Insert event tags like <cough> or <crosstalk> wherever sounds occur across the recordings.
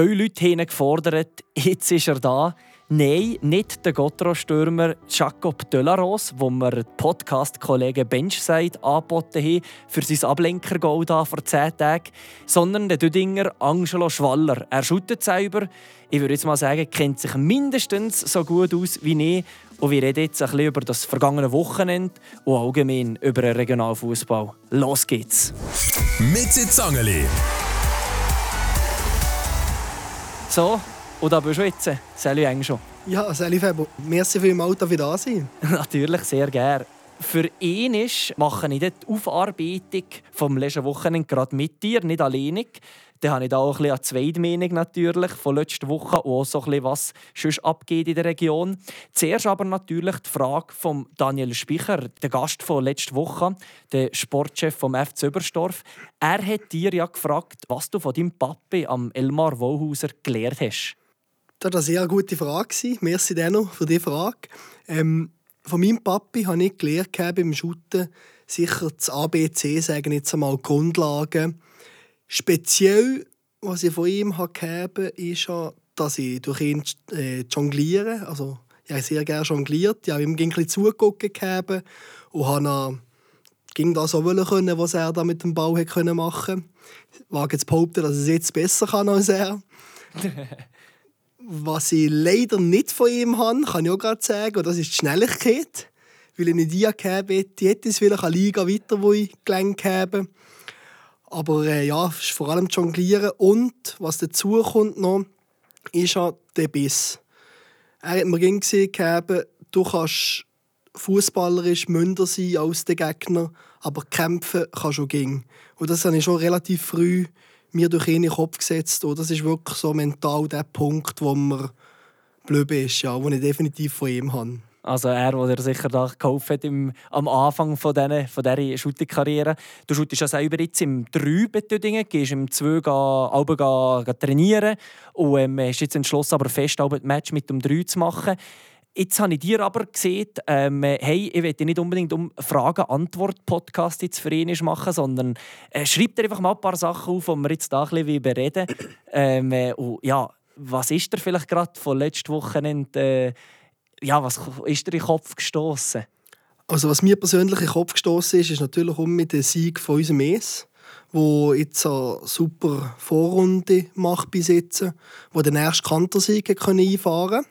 Viele Leute haben gefordert, jetzt ist er da. Nein, nicht der Gotro-Stürmer Jacob Delaros, wo wir den Podcast-Kollege Benchside angeboten haben für sein Ablenker-Goal vor 10 Tagen, sondern der Düdinger Angelo Schwaller. Er shootet selber. Ich würde jetzt mal sagen, kennt sich mindestens so gut aus wie ich. Und wir reden jetzt ein bisschen über das vergangene Wochenende und allgemein über den Regionalfußball. Los geht's! Mit Zangeli. So, und da bist du jetzt. Salut schon. Ja, salut Febo. Merci vielmals, dass wir da sein. <laughs> Natürlich, sehr gerne. Für ihn ist, mache ich die Aufarbeitung vom letzten Wochenende gerade mit dir, nicht alleinig. Dann habe ich da auch ein bisschen eine Zweitmeinung natürlich von letzter Woche und auch so ein bisschen, was sonst abgeht in der Region. Zuerst aber natürlich die Frage von Daniel Spicher, der Gast von letzter Woche, der Sportchef vom FC Überstorf. Er hat dir ja gefragt, was du von deinem Papi am Elmar Wohlhauser gelernt hast. Das war eine sehr gute Frage. Merci Denno für diese Frage. Ähm, von meinem Papi habe ich gelernt beim Shooten sicher das ABC, sagen jetzt einmal Grundlagen. Speziell, was ich von ihm habe ist ja, dass ich durch ihn äh, jongliere. Also, ich habe sehr gerne jongliert. Ich habe ihm ein bisschen zugeguckt und habe ging das so können, was er da mit dem Bau machen konnte. Ich wage jetzt behaupten, dass er es jetzt besser kann als er. <laughs> Was ich leider nicht von ihm habe, kann ich auch gerade sagen, und das ist die Schnelligkeit. Weil ich nicht die gehabt hätte, hätte es vielleicht eine Liga weiter, wo ich gelenkt habe. Aber äh, ja, ist vor allem Jonglieren. Und was dazu kommt noch, ist ja der Biss. Er hat mir gesehen, du kannst fußballerisch münder sein als der Gegner, aber kämpfen kannst du gegen. Und das habe ich schon relativ früh mir durch ihn in den Kopf gesetzt. Und das ist wirklich so mental der Punkt, wo man blöd ist, ja, den ich definitiv von ihm habe. Also er, der sicher da gekauft hat im, am Anfang von, diesen, von dieser Shooting-Karriere. Du shootest ja selber jetzt im 3 bei Tüdingen, gehst im 2 ga, ga, ga trainieren und ähm, hast jetzt entschlossen, aber fest ein Match mit dem 3 zu machen. Jetzt habe ich dir aber gesehen, ähm, hey, ich will nicht unbedingt um Fragen-Antwort-Podcast jetzt für ihn machen, sondern äh, schreib dir einfach mal ein paar Sachen auf, die wir jetzt da ein bisschen bereden ähm, äh, und, ja, was ist dir vielleicht gerade von letzter Wochenende, äh, ja, was ist dir in den Kopf gestoßen? Also was mir persönlich in den Kopf gestoßen ist, ist natürlich um mit dem Sieg von unserem ES wo jetzt eine super Vorrunde macht bis wo den ersten Kantersieg einfahren konnte.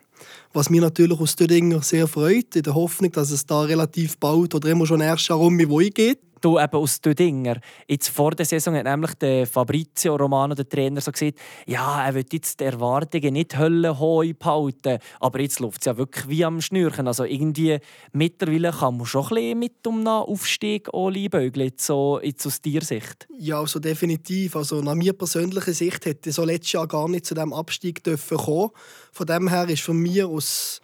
Was mich natürlich aus Dödinger sehr freut, in der Hoffnung, dass es da relativ bald oder immer schon erst herum geht. Du eben aus Dödinger. Jetzt vor der Saison hat nämlich der Fabrizio Romano, der Trainer, so gesagt, ja, er will jetzt die Erwartungen nicht höllenhoch behalten. Aber jetzt läuft es ja wirklich wie am Schnürchen. Also irgendwie mittlerweile kann man schon ein bisschen mit um Aufstieg anbeugeln, so jetzt aus deiner Sicht. Ja, also definitiv. Also nach mir persönlicher Sicht hätte so letztes Jahr gar nicht zu diesem Abstieg kommen. Von dem her ist für mich als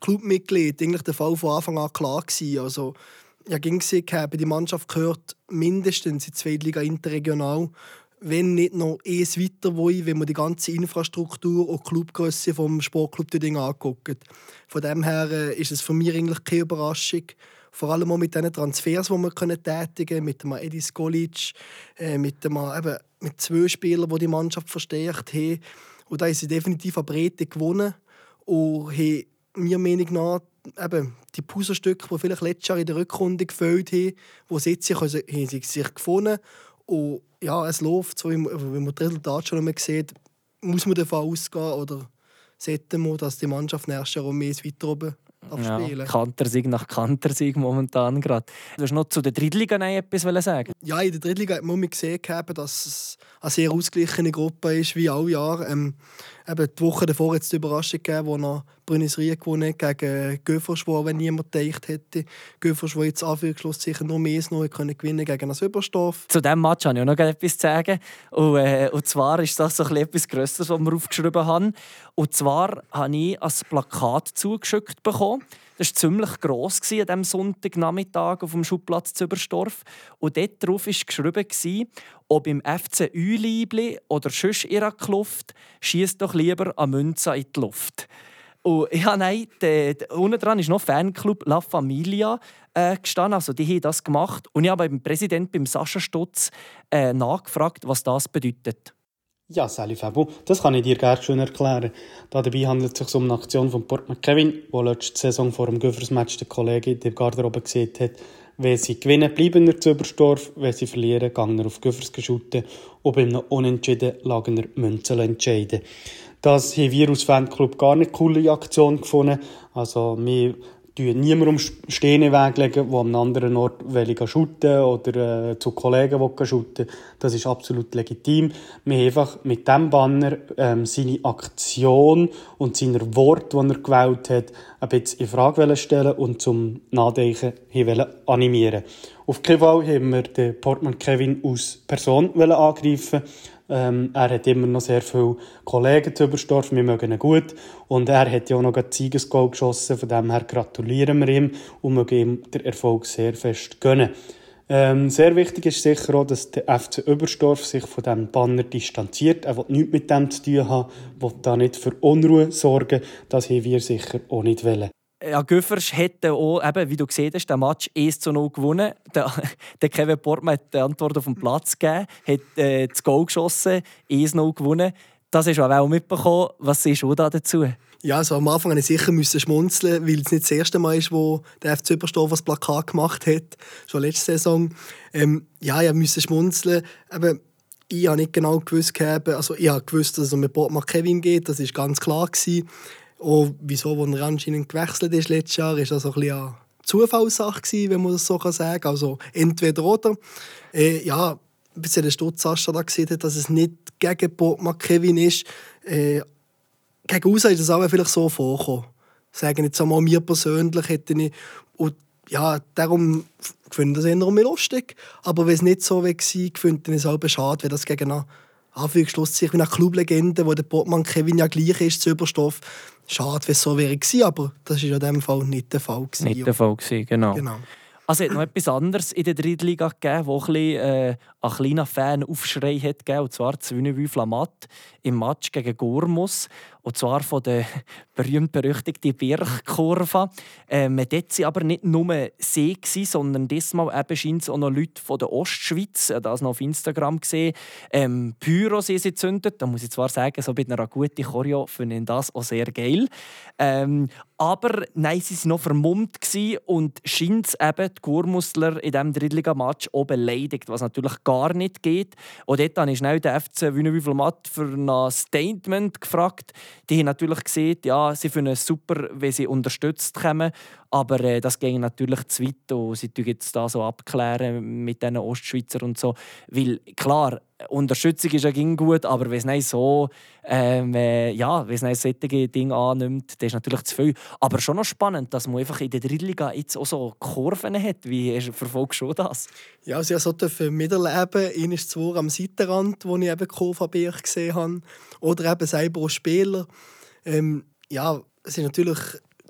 Clubmitglied eigentlich der Fall von Anfang an klar gewesen. Also ja, ging sie die Mannschaft gehört mindestens in die Zweitliga interregional, wenn nicht noch eins weiter wollen, wenn man die ganze Infrastruktur und Clubgröße vom Sportclub Ding anguckt. Von dem her äh, ist es für mich eigentlich keine Überraschung. Vor allem auch mit den Transfers, die wir tätigen können, mit dem Edis Golic, äh, mit, dem, eben, mit zwei Spielern, die die Mannschaft verstärkt haben. Und da haben sie definitiv eine Breite gewonnen und haben meiner Meinung nach eben, die Puzzlestücke, die vielleicht letztes Jahr in der Rückrunde gefällt haben, die sitzen, haben sie sich gefunden. Und ja, es läuft so, wenn man das Resultat schon einmal sieht, muss man davon ausgehen oder sollte man, dass die Mannschaft nächstes Jahr um mehr weiter oben abspielen. Ja, Kantersieg nach Kantersieg momentan gerade. Du hast noch zu der Drittliga etwas sagen Ja, in der Drittliga hat man gesehen, dass es eine sehr ausgeglichene Gruppe ist, wie alle Jahre. Ähm, eben die Woche davor es die Überraschung gegeben, wo noch Brünnisrie gewonnen hat gegen Göfferschwor, wenn niemand gedacht hätte. Göfferschwor jetzt Anführungsschluss sicher nur mehr noch können gewinnen gegen das Überstoff. Zu diesem Match habe ich auch noch etwas zu sagen. Und, äh, und zwar ist das so etwas Größeres, was wir aufgeschrieben haben. Und zwar habe ich ein Plakat zugeschickt bekommen. Das war ziemlich gross an diesem Sonntagnachmittag auf dem Schubplatz zu Überstorf. Und dort drauf war geschrieben, ob im FC Uliebli oder sonst in einer Kluft, schießt doch lieber eine Münze in die Luft. Und ja, nein, de, de, unten dran ist noch Fanclub La Familia äh, gestanden. Also die haben das gemacht. Und ich habe beim Präsidenten, beim Sascha Stutz, äh, nachgefragt, was das bedeutet. Ja, Sally Fabo, das kann ich dir gerne schön erklären. Da dabei handelt es sich um eine Aktion von Port Kevin, wo letzte Saison vor dem Göffers-Match der Kollege der Garderobe gesehen hat, wenn sie gewinnen, bleiben er zu Überstorf, wenn sie verlieren, gehen er auf Göffers geschoten und bei einem Unentschieden lagen er Münzen entscheiden. Das haben wir als Fanclub gar nicht coole Aktion gefunden. Also, wir legen niemandem Steine weglegen, an einem anderen Ort shooten oder äh, zu Kollegen shooten. Das ist absolut legitim. Wir haben einfach mit diesem Banner ähm, seine Aktion und seine Worte, die er gewählt hat, ein bisschen in Frage stellen und zum Nachdenken animieren. Auf keinen Fall haben wir den Portman Kevin als Person angreifen ähm, er hat immer noch sehr viele Kollegen zu Überstorf, wir mögen ihn gut. Und er hat ja auch noch ein Siegesgoal geschossen, von dem her gratulieren wir ihm und mögen ihm den Erfolg sehr fest gönnen. Ähm, sehr wichtig ist sicher auch, dass der FC Überstorf sich von diesem Banner distanziert. Er will nichts mit dem zu tun haben, will da nicht für Unruhe sorgen. Das haben wir sicher auch nicht wollen ja, Göffers hätte auch, eben, wie du gesehen hast, den Match 1 zu 0 gewonnen. <laughs> Der, der Kevin Portman hat die Antwort auf den Platz gegeben, hat äh, das Goal geschossen, 1 0 gewonnen. Das hast du auch mitbekommen. Was siehst du da dazu? Ja, also am Anfang musste ich sicher schmunzeln, weil es nicht das erste Mal ist, wo der FC Überstoff das Plakat gemacht hat, schon letzte Saison. Ähm, ja, ich musste schmunzeln. Aber ich habe nicht genau gewusst, also ich habe gewusst, dass es um den Portman Kevin geht, das war ganz klar. Gewesen. Und wieso, als er anscheinend gewechselt ist letztes Jahr, ist das ein bisschen eine Zufallssache gewesen, wenn man das so sagen kann. Also entweder oder. Äh, ja, bis der Stutz Sascha da gesehen hat, dass es nicht gegen Botman Kevin ist. Äh, gegen außen ist es aber vielleicht so vorgekommen. Sagen jetzt einmal, mir persönlich hätte ich... Und ja, darum finde ich das eher lustig. Aber wenn es nicht so war, finde ich es auch schade, wenn das gegen eine Anführungsschlusszeichen eine Clublegende, wo der Botman Kevin ja gleich ist zu Überstoff. Schade, wenn es so wäre gewesen, aber das war in diesem Fall nicht der Fall. Gewesen. Nicht der Fall, gewesen, genau. genau. Also es hat noch etwas anderes in der Drittliga gegeben, wo ein, bisschen, äh, ein kleiner Fan-Aufschrei hat gegeben, und zwar Zwünewü Flamat im Match gegen Gormus. Und zwar von der <laughs> berühmt-berüchtigten Bergkurve. Ähm, dort waren aber nicht nur See, sondern diesmal eben scheint auch noch Leute von der Ostschweiz, das noch auf Instagram gesehen, ähm, Pyros sie zündet. Da muss ich zwar sagen, so bei einer guten Choreo finde ich das auch sehr geil. Ähm, aber nein, sie waren noch vermummt und scheint eben die Gurmusler in diesem Drittliga-Match auch beleidigt, was natürlich gar nicht geht. Und dort habe ich schnell den FC Wünnewüfel-Matt für ein Statement gefragt. Die haben natürlich gesehen, ja, sie finden es super, wenn sie unterstützt kommen. Aber äh, das ging natürlich zu weit. Und sie jetzt da so abklären mit den Ostschweizer und so. Weil klar, Unterstützung ist ja gut, aber wenn es nicht so, ähm, äh, ja, wenn es nicht solche Dinge annimmt, das ist natürlich zu viel. Aber schon noch spannend, dass man einfach in der Drittliga jetzt auch so Kurven hat. Wie verfolgst du das? Ja, also ich durfte miterleben. Einmal zwei am Seitenrand, wo ich eben Kurve gesehen habe. Oder eben selber als Spieler. Ähm, ja, es ist natürlich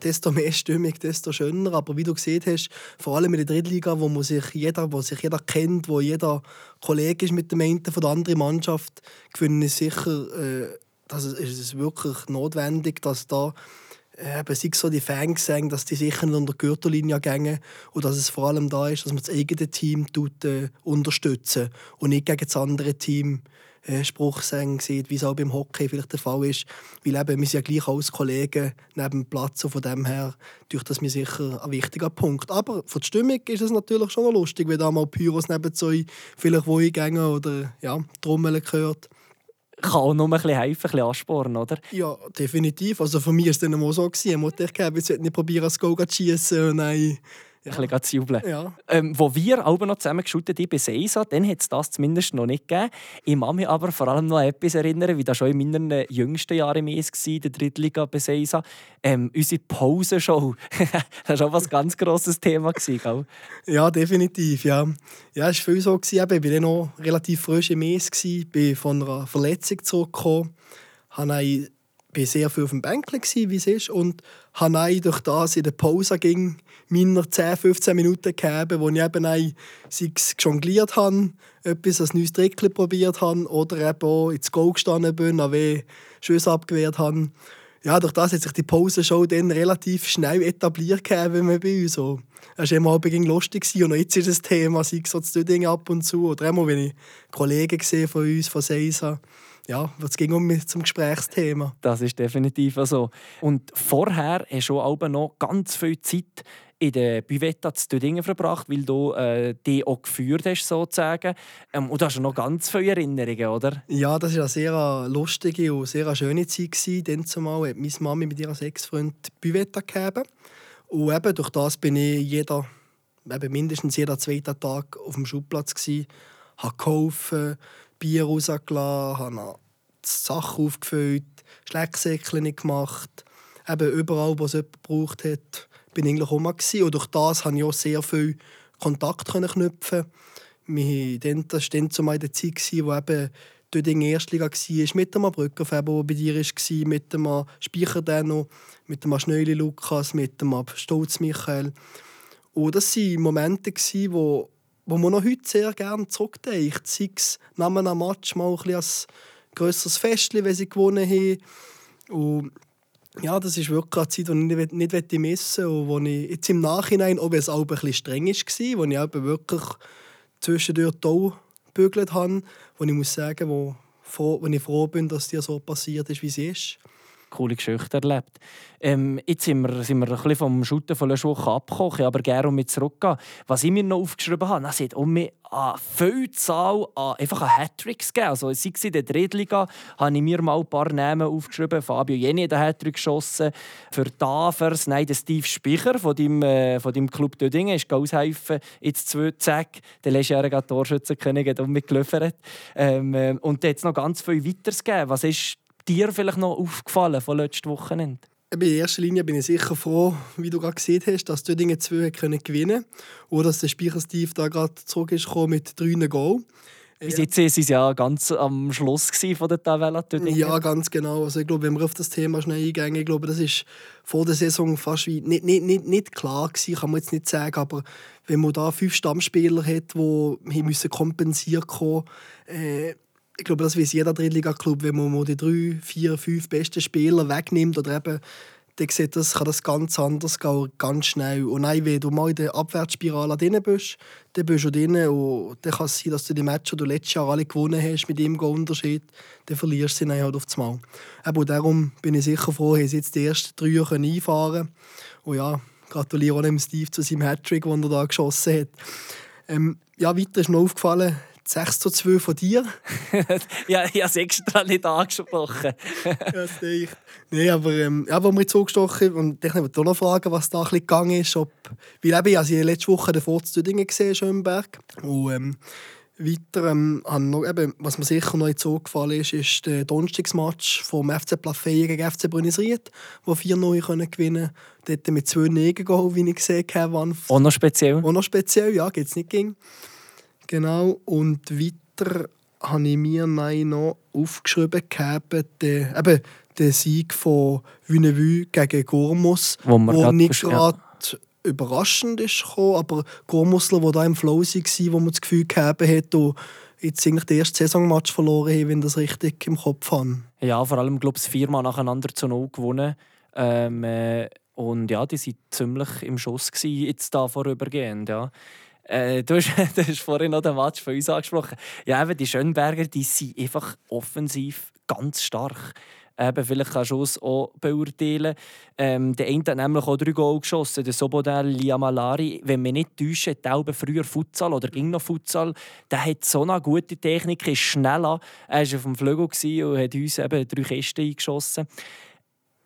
desto mehr Stimmung, desto schöner. Aber wie du gesehen hast, vor allem in der Drittliga, wo man sich jeder, wo sich jeder kennt, wo jeder Kollege ist mit dem einen von der anderen Mannschaft, finde ich sicher, äh, dass es, ist es wirklich notwendig, dass da eben, sei so die Fans sagen, dass die sicher unter die Gürtellinie gehen und dass es vor allem da ist, dass man das eigene Team tut, äh, unterstützen und nicht gegen das andere Team äh, Spruch sagen sieht, wie es auch beim Hockey vielleicht der Fall ist. Weil eben, wir sind ja gleich als Kollegen neben dem Platz und von dem her durch das mir sicher ein wichtiger Punkt. Aber von der Stimmung ist es natürlich schon lustig, wenn da mal Pyros neben so vielleicht wo gehen oder ja, Trommeln gehört kann auch noch ein bisschen helfen, ein bisschen anspornen, oder? Ja, definitiv. Also für mich war es dann mal so, gewesen, ich wollte nicht probieren, das Goal zu schießen dann ja. ein bisschen zu jubeln. Ja. Ähm, wo wir auch noch zusammen geschaut haben bei Seisa, dann hat es das zumindest noch nicht gegeben. Ich kann mich aber vor allem noch an etwas erinnern, wie das schon in meinen jüngsten Jahren mehr war, der Drittliga bei Seisa. Ähm, unsere Pausenshow. <laughs> das war auch ein ganz grosses Thema. Gewesen, ja, definitiv. Ja, ja es war viel so. Gewesen. Ich war noch relativ frisch im Mes, bin von einer Verletzung zurückgekommen. Ich war sehr viel auf dem Bänkchen, wie es ist. Und habe durch das in der Pause ging meiner 10, 15 Minuten gegeben, wo ich eben sei es jongliert habe, etwas, ein neues Trick probiert habe oder eben auch ins Goal gestanden bin, AW Schüsse abgewehrt habe. Ja, durch das hat sich die Pause-Show dann relativ schnell etabliert gegeben bei uns. So. Es war immer Abend lustig und jetzt ist das Thema, sei es so das Ding ab und zu oder immer, wenn ich Kollegen sehe von uns, von Seisa, ja, es ging um mich zum Gesprächsthema. Das ist definitiv so. Und vorher hast du auch noch ganz viel Zeit in der Buvetta zu Dödingen verbracht, weil du äh, die auch geführt hast, sozusagen. Ähm, und du hast noch ganz viele Erinnerungen, oder? Ja, das war eine sehr lustige und sehr schöne Zeit. Dann zumal hat meine Mami mit ihrem Sexfreund Buvetta gegeben. Und eben durch das bin ich jeder, eben mindestens jeden zweiten Tag auf dem Schulplatz gewesen, habe geholfen, Bier rausgelassen, habe Sachen aufgefüllt, Schlecksäckchen gemacht. Eben überall, wo es jemand gebraucht hat, bin ich eigentlich gewesen. Und durch das konnte ich auch sehr viel Kontakt knüpfen. Wir dann, das war dann zumal die Zeit, wo eben dort in der Erstliga war, mit dem Brückerfeber, der bei dir war, mit dem Speicher Denno, mit dem Schnöli Lukas, mit dem Stolz Michael. Und das waren Momente, wo, wo man noch heute sehr gerne zurückdenkt. Sei es nach einem Match mal ein als grösseres Fest, wenn sie gewonnen haben. Und ja, das ist wirklich eine Zeit, die ich nicht, nicht missen möchte. Und wo ich jetzt im Nachhinein, ob es auch ein bisschen streng war, wo ich eben wirklich zwischendurch toll gebügelt habe, wo ich muss sagen, wo, wo ich froh bin, dass dir so passiert ist, wie sie ist coole Geschichte erlebt. Ähm, jetzt sind wir, sind wir ein bisschen vom Shooten von letzter Woche abgekocht, aber gerne mich zurückgehen. Was ich mir noch aufgeschrieben habe, es hat um mich eine viel Zahl an einfach an Hattricks gegeben. Also, sei es in der Drittliga, habe ich mir mal ein paar Namen aufgeschrieben. Fabio Jenny hat einen Hattrick geschossen. Für Davers, nein, der Steve Spicher von deinem, äh, von deinem Club Dödingen ist aushelfen. Jetzt zwei Zack, der letztjährige Torschützenkönig hat um mich geliefert. Ähm, äh, und da hat es noch ganz viel weiteres gegeben. Was ist dir vielleicht noch aufgefallen von letzten Wochenende? In erster Linie bin ich sicher froh, wie du gerade gesehen hast, dass Dödingen 2 gewinnen können oder dass der Speicher Steve da gerade zurück ist mit drei Goal. Bis jetzt waren sie ja ganz am Schluss von der Tabelle. Ja, ganz genau. Also ich glaube, wenn wir auf das Thema schnell eingehen, ich glaube, das ist vor der Saison fast wie nicht, nicht, nicht, nicht klar gewesen, kann man jetzt nicht sagen, aber wenn man da fünf Stammspieler hat, die müssen kompensieren müssen, äh, ich glaube, das weiß jeder Drittliga-Club, wenn man die drei, vier, fünf besten Spieler wegnimmt oder eben dann sieht das, kann das ganz anders gehen, ganz schnell. Und nein, wenn du mal in der Abwärtsspirale drin bist, dann bist du drin und dann kann es sein, dass du die Matches, die du letztes Jahr alle gewonnen hast, mit ihm Unterschied, dann verlierst du sie dann halt auf das Mal. Eben, darum bin ich sicher froh, dass jetzt die ersten drei einfahren Und ja, gratuliere auch dem Steve zu seinem Hattrick, den er da geschossen hat. Ähm, ja, weiter ist mir aufgefallen, 6 zu 2 von dir. <laughs> ja, ich habe es extra nicht angesprochen. <laughs> ja, das ich. Nein, aber ähm, ja, wo wir zugestochen und ich wollte noch fragen, was da ein bisschen gegangen ist. Ob, weil eben, ich habe letzte Woche davor zu Düdingen gesehen, Schönberg. Und ähm, weiter, ähm, noch, eben, was mir sicher noch so gefallen ist, ist der Donnerstagsmatch vom FC Plafeyen gegen FC Brunnisried, wo 4-0 gewinnen können. Dort mit zwei Negengoal, wie ich gesehen habe. Auch noch speziell? Auch noch speziell, ja, geht es nicht ging. Genau, und weiter habe ich mir noch aufgeschrieben, gehabt, den, eben den Sieg von Vunevue gegen Gormus, wo, wo nicht gerade überraschend ist gekommen, aber Gormusler, der da im Flow war, wo man das Gefühl gehabt hat, und jetzt eigentlich den ersten Saisonmatch verloren haben, wenn ich das richtig im Kopf habe. Ja, vor allem, glaube ich, viermal nacheinander zu null gewonnen. Ähm, äh, und ja, die waren ziemlich im Schuss gewesen, jetzt da vorübergehend, ja. Äh, du, hast, <laughs> du hast vorhin noch den Match von uns angesprochen. Ja, eben, die Schönberger die sind einfach offensiv ganz stark. Eben, vielleicht kannst du es auch beurteilen. Ähm, der eine hat nämlich auch drei Goal geschossen, der Sobodel Liamalari. Wenn wir nicht täuschen, hat er früher Futsal oder ging noch Futsal. Der hat so eine gute Technik, ist schneller. Er war auf dem Flügel und hat uns eben drei Kisten eingeschossen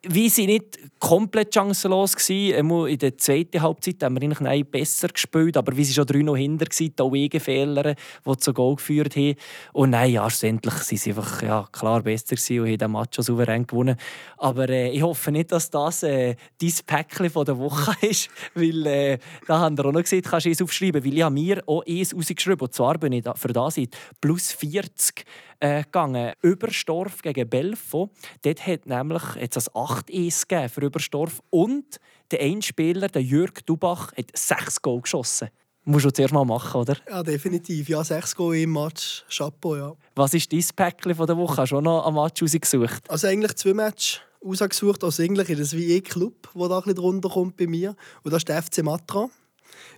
wie sie nicht komplett chancenlos waren. In der zweiten Halbzeit haben wir eigentlich besser gespielt, aber wie sie schon 3 noch hinter waren, da Wegefehler, die zu Goal geführt haben. Und nein, ja, schlussendlich waren sie einfach ja, klar besser und haben den Match souverän gewonnen. Aber äh, ich hoffe nicht, dass das äh, dein Päckchen der Woche <laughs> ist, weil äh, da haben wir auch noch gesehen, kannst du es aufschreiben, weil ich habe mir auch eins rausgeschrieben und zwar bin ich für das plus 40 äh, gegangen. Überstorf gegen Belfo. Dort hat nämlich jetzt das 8 1 gegeben für Überstorf. Und der ein Spieler, der Jörg Dubach, hat 6 Goal geschossen. Musst du zuerst mal machen, oder? Ja, definitiv. Ja, 6 Goal im Match. Chapeau, ja. Was ist dein Päckchen der Woche? Hast du auch noch ein Match rausgesucht? Also eigentlich zwei Matches rausgesucht. Also eigentlich ist es wie ein Club, der da ein bisschen drunter kommt bei mir. Und das ist der FC Matra.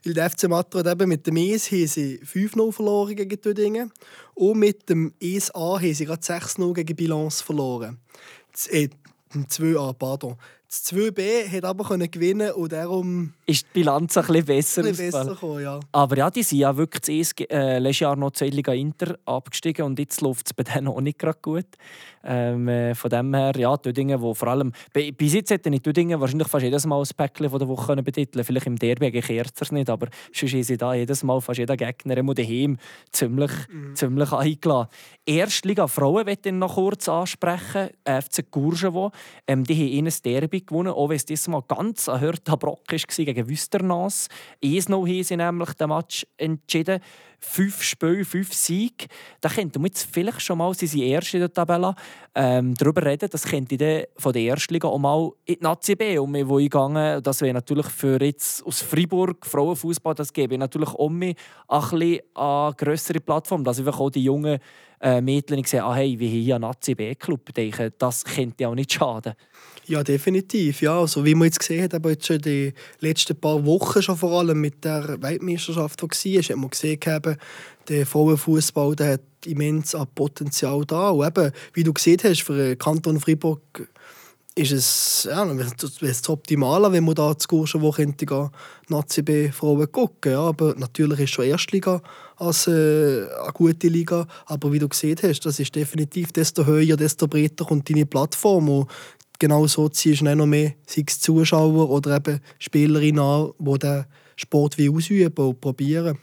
Weil der FC Matro eben mit dem ES haben sie 5-0 verloren gegen Tüdingen und mit dem ESA haben sie gerade 6-0 gegen Bilanz verloren. Das, äh, 2A, pardon. Das 2B hat aber können gewinnen und darum ist die Bilanz ein bisschen besser, ein bisschen besser gekommen, ja. Aber ja, die sind ja wirklich das äh, letztes Jahr noch zur Liga Inter abgestiegen und jetzt läuft es bei denen auch nicht gerade gut. Ähm, äh, von dem her, ja, Dödingen, wo vor allem... Bis jetzt hätte ich Dödingen wahrscheinlich fast jedes Mal ein Päckchen von der Woche können betiteln Vielleicht im Derby gegen Kerzers nicht, aber sonst ist sie da jedes Mal fast jeder Gegner immer daheim ziemlich, mhm. ziemlich eingeladen. Erstliga Frauen möchte ich noch kurz ansprechen. FC Courgevo, ähm, die haben ein Derby gewonnen, auch wenn es diesmal ganz ein harter Brock war gegen Wüsternas. Esno haben nämlich den Match entschieden fünf Spiele, fünf Siege. Da könnte man jetzt vielleicht schon mal, sie sind Erste in der Tabelle, ähm, darüber reden, das könnte dann von der ersten Liga auch mal in die Nazi B um mich. Das wäre natürlich für jetzt aus Freiburg Frauenfußball, das gebe ich natürlich um mich ein bisschen eine grössere Plattform, dass einfach auch die jungen äh, Mädchen sehen, ah, hey, wie hier ein Nazi B-Club, das könnte auch nicht schaden. Ja, definitiv. Ja, also, wie man jetzt gesehen hat, aber jetzt schon die letzten paar Wochen schon vor allem mit der Weltmeisterschaft, die war, hat man gesehen, der Frauenfußball hat immens an Potenzial da. Und eben, wie du gesehen hast, für den Kanton Freiburg ist es, ja, es optimal, wenn man da zu Kurschen, wo könnte gehen, Nazi B Frauen gucken. Ja, aber natürlich ist schon Erstliga als äh, eine gute Liga. Aber wie du gesehen hast, das ist definitiv, desto höher, desto breiter kommt deine Plattform. Und genau so ziehst du noch mehr, sei es Zuschauer oder eben Spielerinnen an, die den Sport wie ausüben und probieren.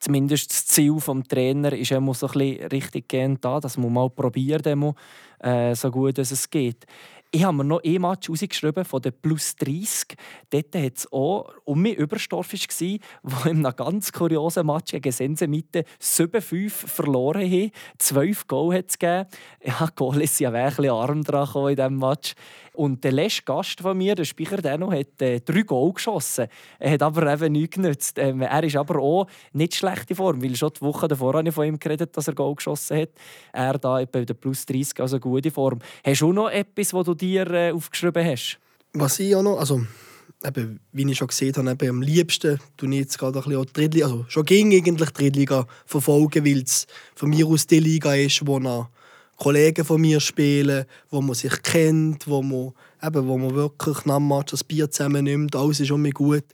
Zumindest das Ziel des Trainers ist immer so ein richtig gehend da, dass man mal probiert, äh, so gut es geht. Ich habe mir noch ein Match rausgeschrieben von den Plus 30. Dort war es auch um mich Überstorf, war, <laughs> in einem ganz kuriosen Match gegen Sense Mitte 7-5 verloren haben. 12 Goal hat es gegeben. Ja, Goal ist ja wirklich arm dran in diesem Match. Und der letzte Gast von mir, der Speicher Denno, hat äh, drei Goal geschossen. Er hat aber eben nichts genützt. Ähm, er ist aber auch nicht schlecht in Form, weil schon die Woche davor habe ich von ihm geredet, dass er Goal geschossen hat. Er da bei der Plus 30, also gute Form. Hast du auch noch etwas, was du dir äh, aufgeschrieben hast? Was ich auch noch, also eben, wie ich schon gesehen habe, eben, am liebsten tue ich jetzt gerade ein bisschen Drittliga, also schon ging eigentlich die Drittliga verfolgen, weil es von mir aus die Liga ist, wo noch Kollegen von mir spielen, wo man sich kennt, wo man, eben, wo man wirklich nach dem Match das Bier zusammennimmt. Alles ist immer gut.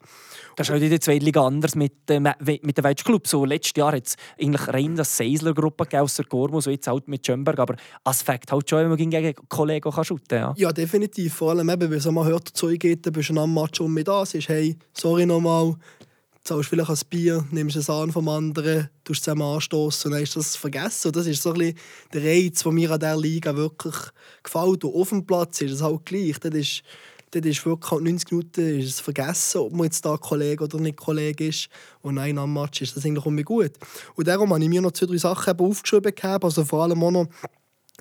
Das ist auch in der zweiten Liga anders mit, äh, mit dem Welsch Club. So, letztes Jahr hat es eigentlich rein das Seisler-Gruppe gegeben, außer Gormus, so jetzt halt mit Schönberg. Aber als Fakt halt schon, wenn man gegen Kollegen kann shooten. Ja. ja, definitiv. Vor allem, eben, wenn mal hört, dazu geht, dann bist du am Match um mit da. Sagst, hey, sorry nochmal, zahlst vielleicht ein Bier, nimmst es an vom anderen, tust zusammen anstoßen und dann ist das vergessen. Und das ist so ein bisschen der Reiz, der mir an dieser Liga wirklich gefällt. Und auf dem Platz ist es halt gleich. Das ist, das ist wirklich halt 90 Minuten ist es vergessen, ob man jetzt da Kollege oder nicht Kollege ist. Und nein, am Match ist das eigentlich immer gut. Und darum habe ich mir noch zwei, drei Sachen aufgeschrieben. Gehabt. Also vor allem auch noch,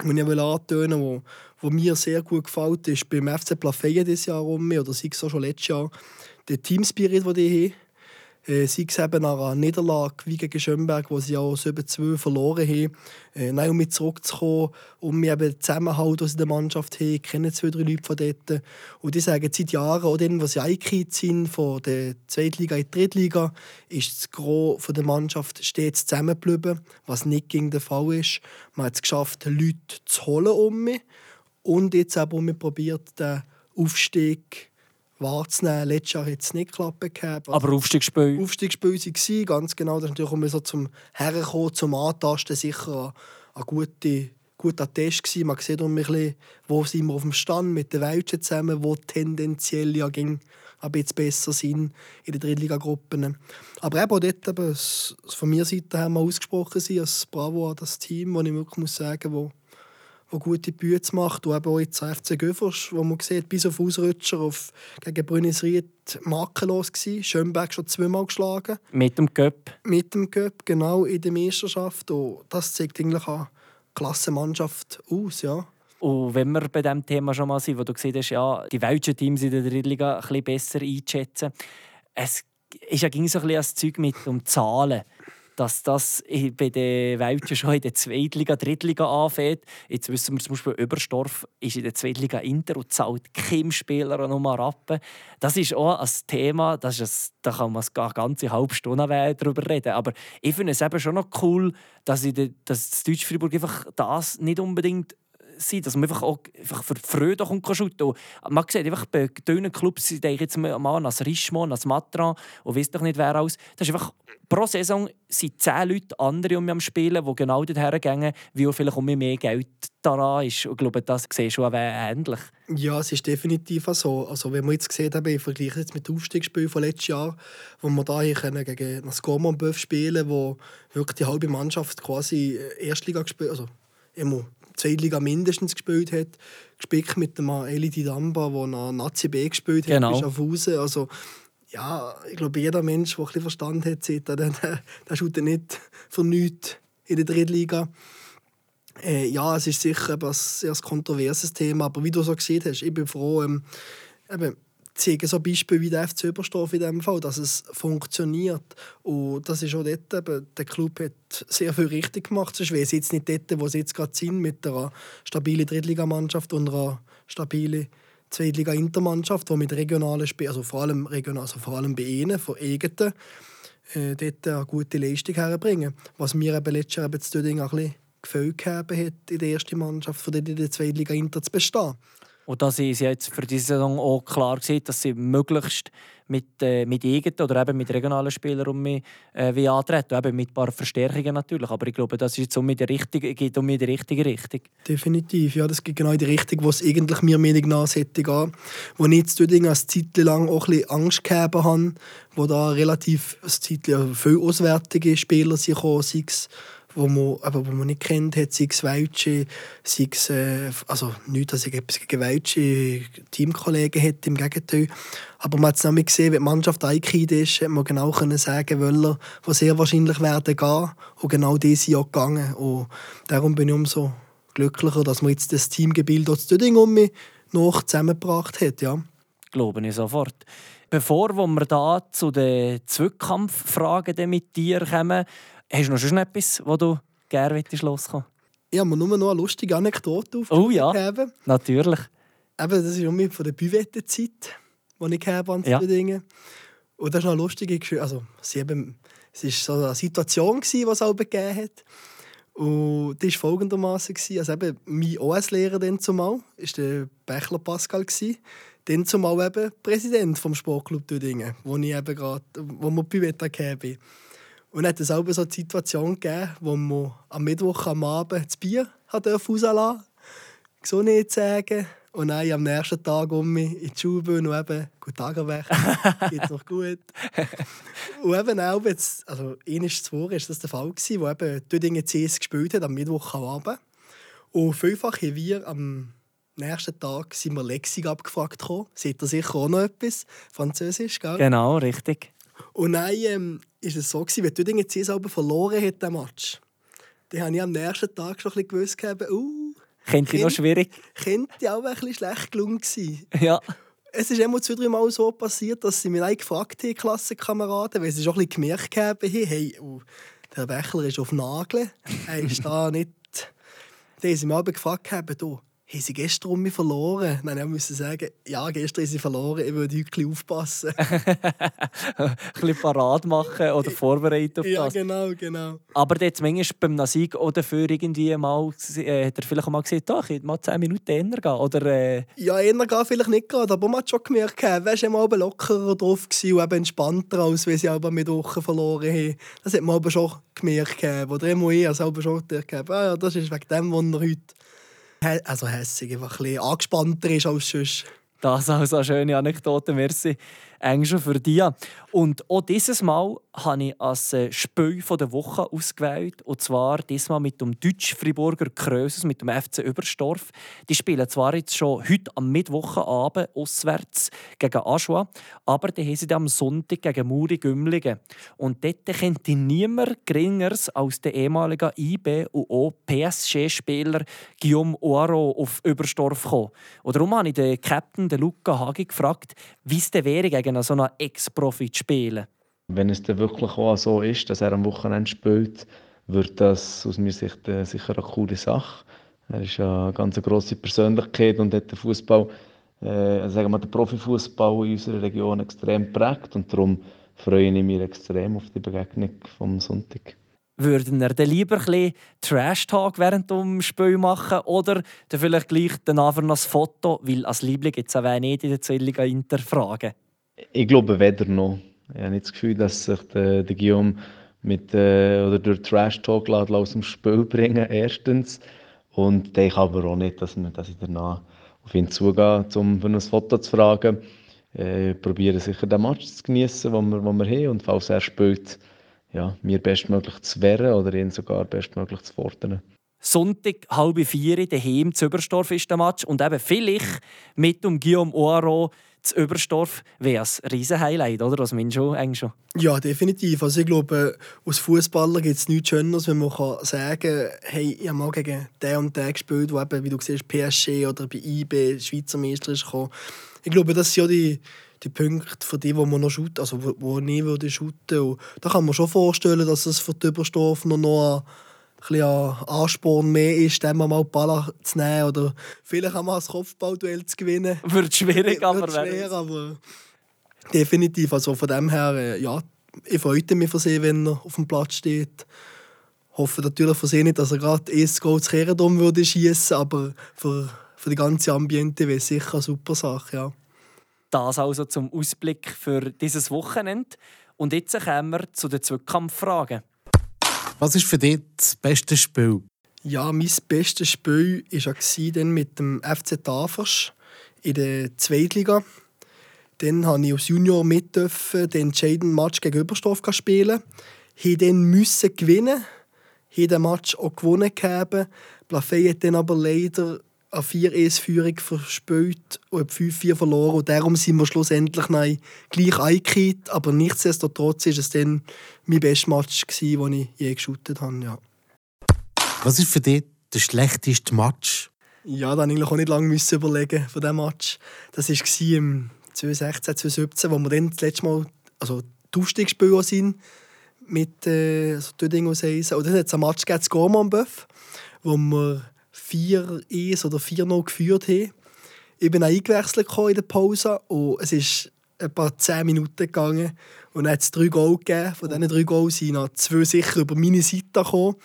die ich antönen wo, wo mir sehr gut gefällt, ist beim FC Plafeyen dieses Jahr rum, oder sei es auch schon letztes Jahr, der Teamspirit, den die haben sei es eben nach einer Niederlage wie gegen Schönberg, wo sie auch 7-2 verloren haben. Äh, nein, um mit zurückzukommen, um eben Zusammenhalt aus der Mannschaft haben, kennen zwei, drei Leute von dort. Und die sagen seit Jahren, auch dann, was sie eingekehrt sind, von der Zweitliga in die Drittliga, ist das Gros der Mannschaft stets zusammengeblieben, was nicht gegen den Fall ist. Man hat es geschafft, Leute zu holen um mich. Und jetzt aber um probiert, den Aufstieg wahrzunehmen. Letztes Jahr hat es nicht geklappt. Gehabt. Aber Aufstiegsspiel? Aufstiegsspiel waren ganz genau. Das ist natürlich um so zum Herkommen, zum Antasten sicher ein, ein guter, guter Test gewesen. Man sieht um bisschen, wo sind wir auf dem Stand mit den Welschen zusammen, wo tendenziell ja ging ein bisschen besser sind in den Drittliga-Gruppen. Aber eben auch dort, eben, von meiner Seite haben wir ausgesprochen, als Bravo an das Team, wo ich wirklich muss sagen muss, der gute Bütze macht. Und eben auch jetzt FC Göffers, wo man sieht, bis auf Ausrutscher auf, gegen Brünnisried makellos war. Schönberg schon zweimal geschlagen. Mit dem Göpp. Mit dem Göpp, genau, in der Meisterschaft. Und das zeigt eigentlich eine klasse Mannschaft aus, ja. Und wenn wir bei diesem Thema schon mal sind, wo du gesehen hast, ja, die welchen Teams in der Drittliga ein bisschen besser einschätzen, es ist ja ging so ein bisschen das Zeug mit um Zahlen dass das bei den Welschen schon in der Zweitliga, Drittliga anfängt. Jetzt wissen wir zum Beispiel, Überstorf ist in der Zweitliga Inter und zahlt keinem Spieler noch mal Rappen. Das ist auch ein Thema, das ist ein, da kann man eine ganze halbe Stunde darüber reden. Aber ich finde es eben schon noch cool, dass, ich, dass das Deutsch Fribourg einfach das nicht unbedingt sein, dass man einfach auch einfach für Freude kommt shooten. Man sieht einfach bei dünnen Clubs, ich denke jetzt mal an an das Matran und weiss doch nicht wer alles. Das ist einfach, pro Saison sind zehn Leute andere um mich am Spielen, die genau dorthin gehen, wie auch vielleicht um mich mehr Geld daran ist. Und ich glaube, das sehe schon ähnlich. Ja, es ist definitiv so. Also, wenn man jetzt sieht, eben, ich vergleiche jetzt mit dem Aufstiegsspiel von letztes Jahr, wo wir da hier gegen das Gormont spielen wo wirklich die halbe Mannschaft quasi äh, Erstliga gespielt also immer Zweitliga mindestens gespielt hat. Gespickt mit dem Eli Damba, der nach Nazi B gespielt hat, genau. auf Hause. Also, ja, ich glaube, jeder Mensch, der ein bisschen Verstand hat, sieht, der, der, der schaut nicht für nichts in der Drittliga. Äh, ja, es ist sicher ein sehr kontroverses Thema, aber wie du so gesehen hast, ich bin froh, ähm, eben, zeigen so Beispiele wie der FC Überstorf in dem Fall, dass es funktioniert. Und das ist auch dort, eben, der Club hat sehr viel richtig gemacht. Sonst wäre es jetzt nicht dort, wo sie jetzt gerade sind, mit einer stabilen Drittligamannschaft und einer stabilen Zweitliga-Intermannschaft, die mit regionalen Spielen, also vor allem, regional, also vor allem bei ihnen, von eigenen, äh, dort eine gute Leistung herbringen. Was mir eben letztes Jahr eben zu Döding ein bisschen gefällt hat, in der ersten Mannschaft, die in der Zweitliga Inter zu bestehen. Und da sie jetzt für diese Saison auch klar gesehen, dass sie möglichst mit, äh, mit eigenen oder eben mit regionalen Spielern um mich äh, antreten. Eben mit ein paar Verstärkungen natürlich. Aber ich glaube, das ist jetzt um die richtige, geht um die richtige Richtung. Definitiv, ja. Das geht genau in die Richtung, wo es eigentlich mir Meinung nach sollte gehen. Wo ich jetzt eine Zeit lang auch ein bisschen Angst gehabt habe, wo da relativ eine Zeit lang viele auswärtige Spieler sind sei es wo man, aber wo man nicht kennt, hat, sei es Welche, sei es, äh, also nicht, dass ich etwas gegen Welche Teamkollegen hätte, im Gegenteil. Aber man hat es nämlich gesehen, wenn die Mannschaft eingekehrt ist, hat man genau können sagen, Wöller, die sehr wahrscheinlich werden gehen. Und genau die sind auch gegangen. Und darum bin ich umso glücklicher, dass man jetzt das Teamgebilde aus Döding um mich noch zusammengebracht hat, ja. Glaube ich sofort. Bevor wir da zu den Zweikampffragen mit dir kommen, Hast du noch schon etwas, wo du gerne loskommen Ich habe mir nur noch eine lustige Anekdote aufgegeben. Oh ja, natürlich. Eben, das ist um von der Büvette-Zeit, die ich habe an ja. Dingen. Und das ist noch eine lustige Geschichte. Also, sie eben, es war so eine Situation, die es auch gegeben hat. Und die war folgendermaßen. Also eben, mein OS-Lehrer dann zumal war der Bächler Pascal. Dann zumal eben Präsident des Sportclub Dödingen, wo ich eben gerade, wo wir Büvette hatten. Und dann hat es auch so eine Situation gegeben, wo man am Mittwoch am Abend das Bier rauslassen durfte. Gesundheit sagen. Und dann am nächsten Tag um mich in die Schule und eben «Guten Tag, Herr <laughs> geht's noch gut?» Und eben auch, jetzt, also einmal zuvor war das der Fall, gewesen, wo eben Dödingen CS gespielt hat, am Mittwoch am Abend. Und vielfach haben wir am nächsten Tag sind wir Lexik abgefragt. Seht ihr sicher auch noch etwas? Französisch, gell? Genau, richtig. Und dann ähm, ist es so, gewesen, wenn Tüdingen C selber verloren hat, den Match, dann habe ich am nächsten Tag schon ein bisschen gewusst, uh, könnte noch schwierig. Könnte auch ein bisschen schlecht gelungen sein. <laughs> Ja. Es ist immer zwei, drei Mal so passiert, dass sie mich gefragt haben, Klassenkameraden, weil sie schon ein bisschen gemerkt haben, hey, oh, der Wächler ist auf Nagel, er ist da nicht... <laughs> Dann haben sie mich gefragt, du, haben sie gestern um mich verloren? Nein, ich musste sagen, ja, gestern haben sie verloren, ich würde heute aufpassen. <laughs> ein bisschen parat machen oder vorbereiten auf ja, das. Ja, genau, genau. Aber jetzt manchmal beim Nasik oder für irgendwie mal, äh, hat er vielleicht mal gesagt, doch, ich mal 10 Minuten eher gehen, oder? Äh... Ja, eher gehen vielleicht nicht gerade, aber man hat schon gemerkt, weißt du, mal lockerer drauf gewesen und eben entspannter, als wenn sie aber mit Wochen verloren haben. Das hat man aber schon gemerkt, oder immer ich, also schon gemerkt, ah, ja, das ist wegen dem, was er heute also hässig, einfach ein bisschen angespannter ist als sonst. Das also eine schöne Anekdote, merci schon für dich. Und auch dieses Mal habe ich als äh, Spiel der Woche ausgewählt. Und zwar diesmal mit dem Deutsch-Friburger Krösus, mit dem FC Überstorf. Die spielen zwar jetzt schon heute am Mittwochenabend auswärts gegen Aschua, aber die haben sie am Sonntag gegen Muri Gümligen. Und dort könnte niemand geringeres als der ehemalige IB und auch PSG-Spieler Guillaume Oaro auf Überstorf kommen. Und darum habe ich den Captain, den Luca Hagi, gefragt, wie es denn wäre, gegen so einen Ex-Profi zu spielen. Wenn es dann wirklich auch so ist, dass er am Wochenende spielt, wird das aus meiner Sicht äh, sicher eine coole Sache. Er ist eine ganz grosse Persönlichkeit und hat den Fußball, äh, also sagen wir, den Profifußball in unserer Region extrem geprägt und darum freue ich mich extrem auf die Begegnung vom Sonntag. Würden er dann lieber ein bisschen Trash-Talk während dem Spiel machen oder dann vielleicht gleich danach noch ein Foto, weil als Liebling gibt es auch nicht in der Zwillinge hinterfragen? Ich glaube weder noch. Ich habe nicht das Gefühl, dass sich der, der Guillaume mit, äh, oder durch Trash-Talk aus dem Spiel bringen, erstens. Und ich aber auch nicht, dass, wir, dass ich danach auf ihn zugehe, um für ein Foto zu fragen. Äh, probiere sicher den Match zu genießen, den wir, wir haben. Und falls er spielt, ja, mir bestmöglich zu wehren oder ihn sogar bestmöglich zu fordern. Sonntag, halb vier, daheim zu Überstorf ist der Match. Und eben vielleicht mit um Guillaume Oaro zu Überstorf wäre ein riesen Highlight, oder? Das meinst du eigentlich schon? Ja, definitiv. Also ich glaube, als Fußballer gibt es nichts Schöneres, wenn man sagen kann, hey, ich habe mal gegen den und den gespielt, der eben, wie du siehst, PSG oder bei IB Schweizer Meister ist gekommen. Ich glaube, das sind ja die, die Punkte, für die, wo man noch shooten, also wo, wo nie würde shooten. Und da kann man schon vorstellen, dass es für die Überstorf noch, noch ein Ansporn mehr ist, dann mal die Ball zu nehmen oder vielleicht auch mal das Kopfballduell zu gewinnen. <laughs> Wird schwierig, aber Wird schwer, aber definitiv. Also von dem her, äh, ja, ich freue mich für sie, wenn er auf dem Platz steht. Ich hoffe natürlich für sie nicht, dass er gerade erst Goal zu Kehrendom würde schießen, aber für, für die ganze Ambiente wäre es sicher eine super Sache, ja. Das also zum Ausblick für dieses Wochenende. Und jetzt kommen wir zu den Zweikampffragen. Was ist für dich das beste Spiel? Ja, mein bestes Spiel war dann mit dem FC Tafers in der Zweitliga. Dann durfte ich als Junior mit den entscheidenden Match gegen Überstorf spielen. Ich dann müssen gewinnen. Ich den Match auch gewonnen haben. Plafey hat dann aber leider eine 4-1-Führung verspielt und 5-4 verloren. Und darum sind wir schlussendlich gleich eingekehrt. Aber nichtsdestotrotz war es dann mein bestes Match, den ich je geschaut habe. Ja. Was ist für dich der schlechteste Match? Ja, da musste ich auch nicht lange überlegen von diesem Match. Das war im 2016, 2017, wo wir dann das letzte Mal also die Aufstiegsspiele sind mit äh, also Döding und Seisen. Und dann hat es einen Match gegeben, Gormanböff, wo wir 4-1 oder 4-0 geführt haben. Ich bin eingewechselt in der Pause und es ist etwa 10 Minuten gegangen. Und dann hat es drei Goal gegeben. Von diesen drei Goals sind noch zwei sicher über meine Seite gekommen.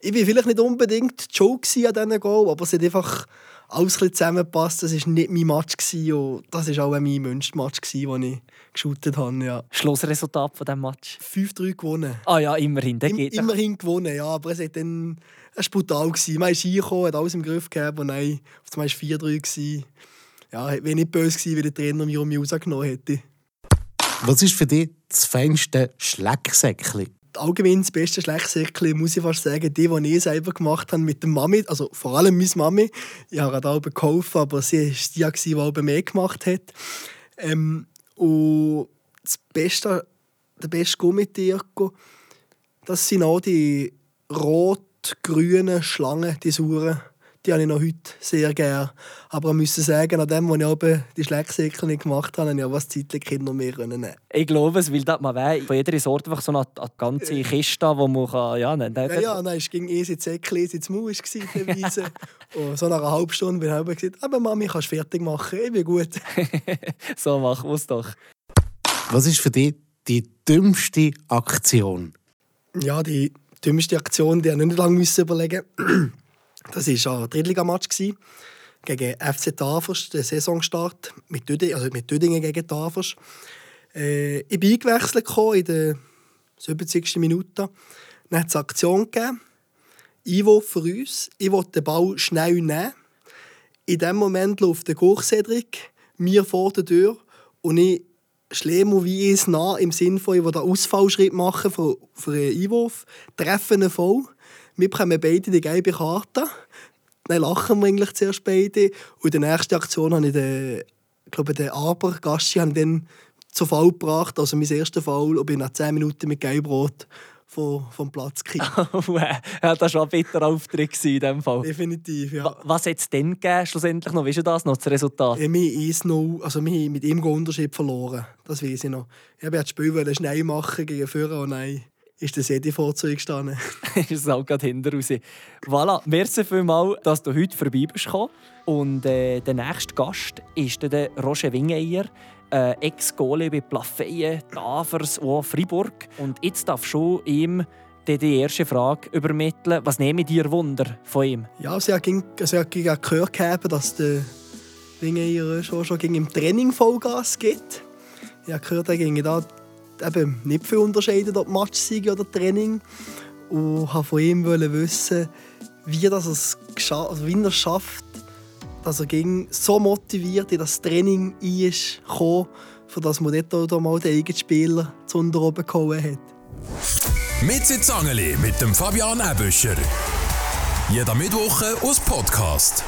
Ich war vielleicht nicht unbedingt Joe an diesen Goal, aber es hat einfach alles ein zusammengepasst. Das war nicht mein Match. Und das war auch mein Wunschmatch, den ich geschaut habe. Ja. Schlussresultat von diesem Match? 5-3 gewonnen. Ah ja, immerhin. Im, immerhin gewonnen, ja. Aber es hat dann es war brutal. Man ist reingekommen, hat alles im Griff gehabt und nein, auf einmal war es 4-3. Ja, wäre nicht böse gewesen, wenn der Trainer mich um mich rausgenommen hätte. Was ist für dich das feinste Schlecksäckchen? Allgemein das beste Schlecksäckchen, muss ich fast sagen, die, die ich selber gemacht habe mit der Mami, also vor allem meine Mami. Ich habe gerade auch geholfen, aber sie war die, die auch mehr gemacht hat. Ähm, und das beste, der beste Gummitirko, das sind auch die roten grünen Schlangen, die Suren, die habe ich noch heute sehr gerne. Aber ich muss sagen, an dem, als ich oben die Schlecksäckel nicht gemacht habe, habe ich auch was Zeit Kinder mehr nehmen Ich glaube es, weil das man weiß, von jeder Sorte einfach so eine, eine ganze ja. Kiste, wo man kann, ja, nein, ja, ja, nein, es ging easy Säckchen, easy ins Maul teilweise. <laughs> Und so nach einer halben Stunde bin ich gesagt, aber Mami, kannst fertig machen, ich bin gut. <laughs> so machen wir es doch. Was ist für dich die dümmste Aktion? Ja, die dümmste Aktion, die ich nicht lange überlegen musste. Das war ein Drittligamatch gegen FC Tafers, der Saisonstart mit Dödingen, also mit Dödingen gegen Tafers. Äh, ich bin eingewechselt in der 70. Minute. Dann hat es eine Aktion gegeben. Ivo für uns. Ich wollte den Ball schnell nehmen. In dem Moment läuft der Cedric mir vor der Tür und ich Schlemo wie es nah im Sinne von, ich will den Ausfallschritt machen für, für einen Einwurf, treffen ihn voll. Wir bekommen beide die gelbe Karte. Dann lachen wir eigentlich zuerst beide. Und in der nächsten Aktion habe ich den, ich glaube, den Aber Gassi dann zu Fall gebracht, also mein erster Fall, und bin nach 10 Minuten mit Gelbrot vom, vom Platz gekriegt. <laughs> ja, das war ein bitterer Auftritt in diesem Fall. Definitiv, ja. Was hat es denn gegeben, schlussendlich noch? Weißt du das noch, das Resultat? Ja, wir haben also mit ihm Unterschied verloren. Das weiß ich noch. Ich wollte das Spiel schnell machen gegen Führer und nein, ist der Sedi Zeug gestanden. <laughs> ist es auch gerade hinter raus. Voilà, merci vielmals, dass du heute vorbei bist. Und äh, der nächste Gast ist der Roger Wingeyer äh, Ex-Goalie bei Plafeyen, Davers und Fribourg. Und jetzt darf schon ihm die erste Frage übermitteln. Was nehme ich dir Wunder von ihm? Ja, also ich habe also gehört, dass der Wingeyer schon, schon im Training Vollgas gibt. Ich habe gehört, er ging da eben nicht viel unterscheiden, ob Matchsiege oder Training. Und wollte von ihm wissen, wie, das es also wie er es schafft, dass er ging so motiviert in das Training ist, für das man auch mal den eigenen Spieler zu unter oben gehauen hat. Mit Zangeli mit dem Fabian Ebüscher. Jeder Mittwoch aus Podcast.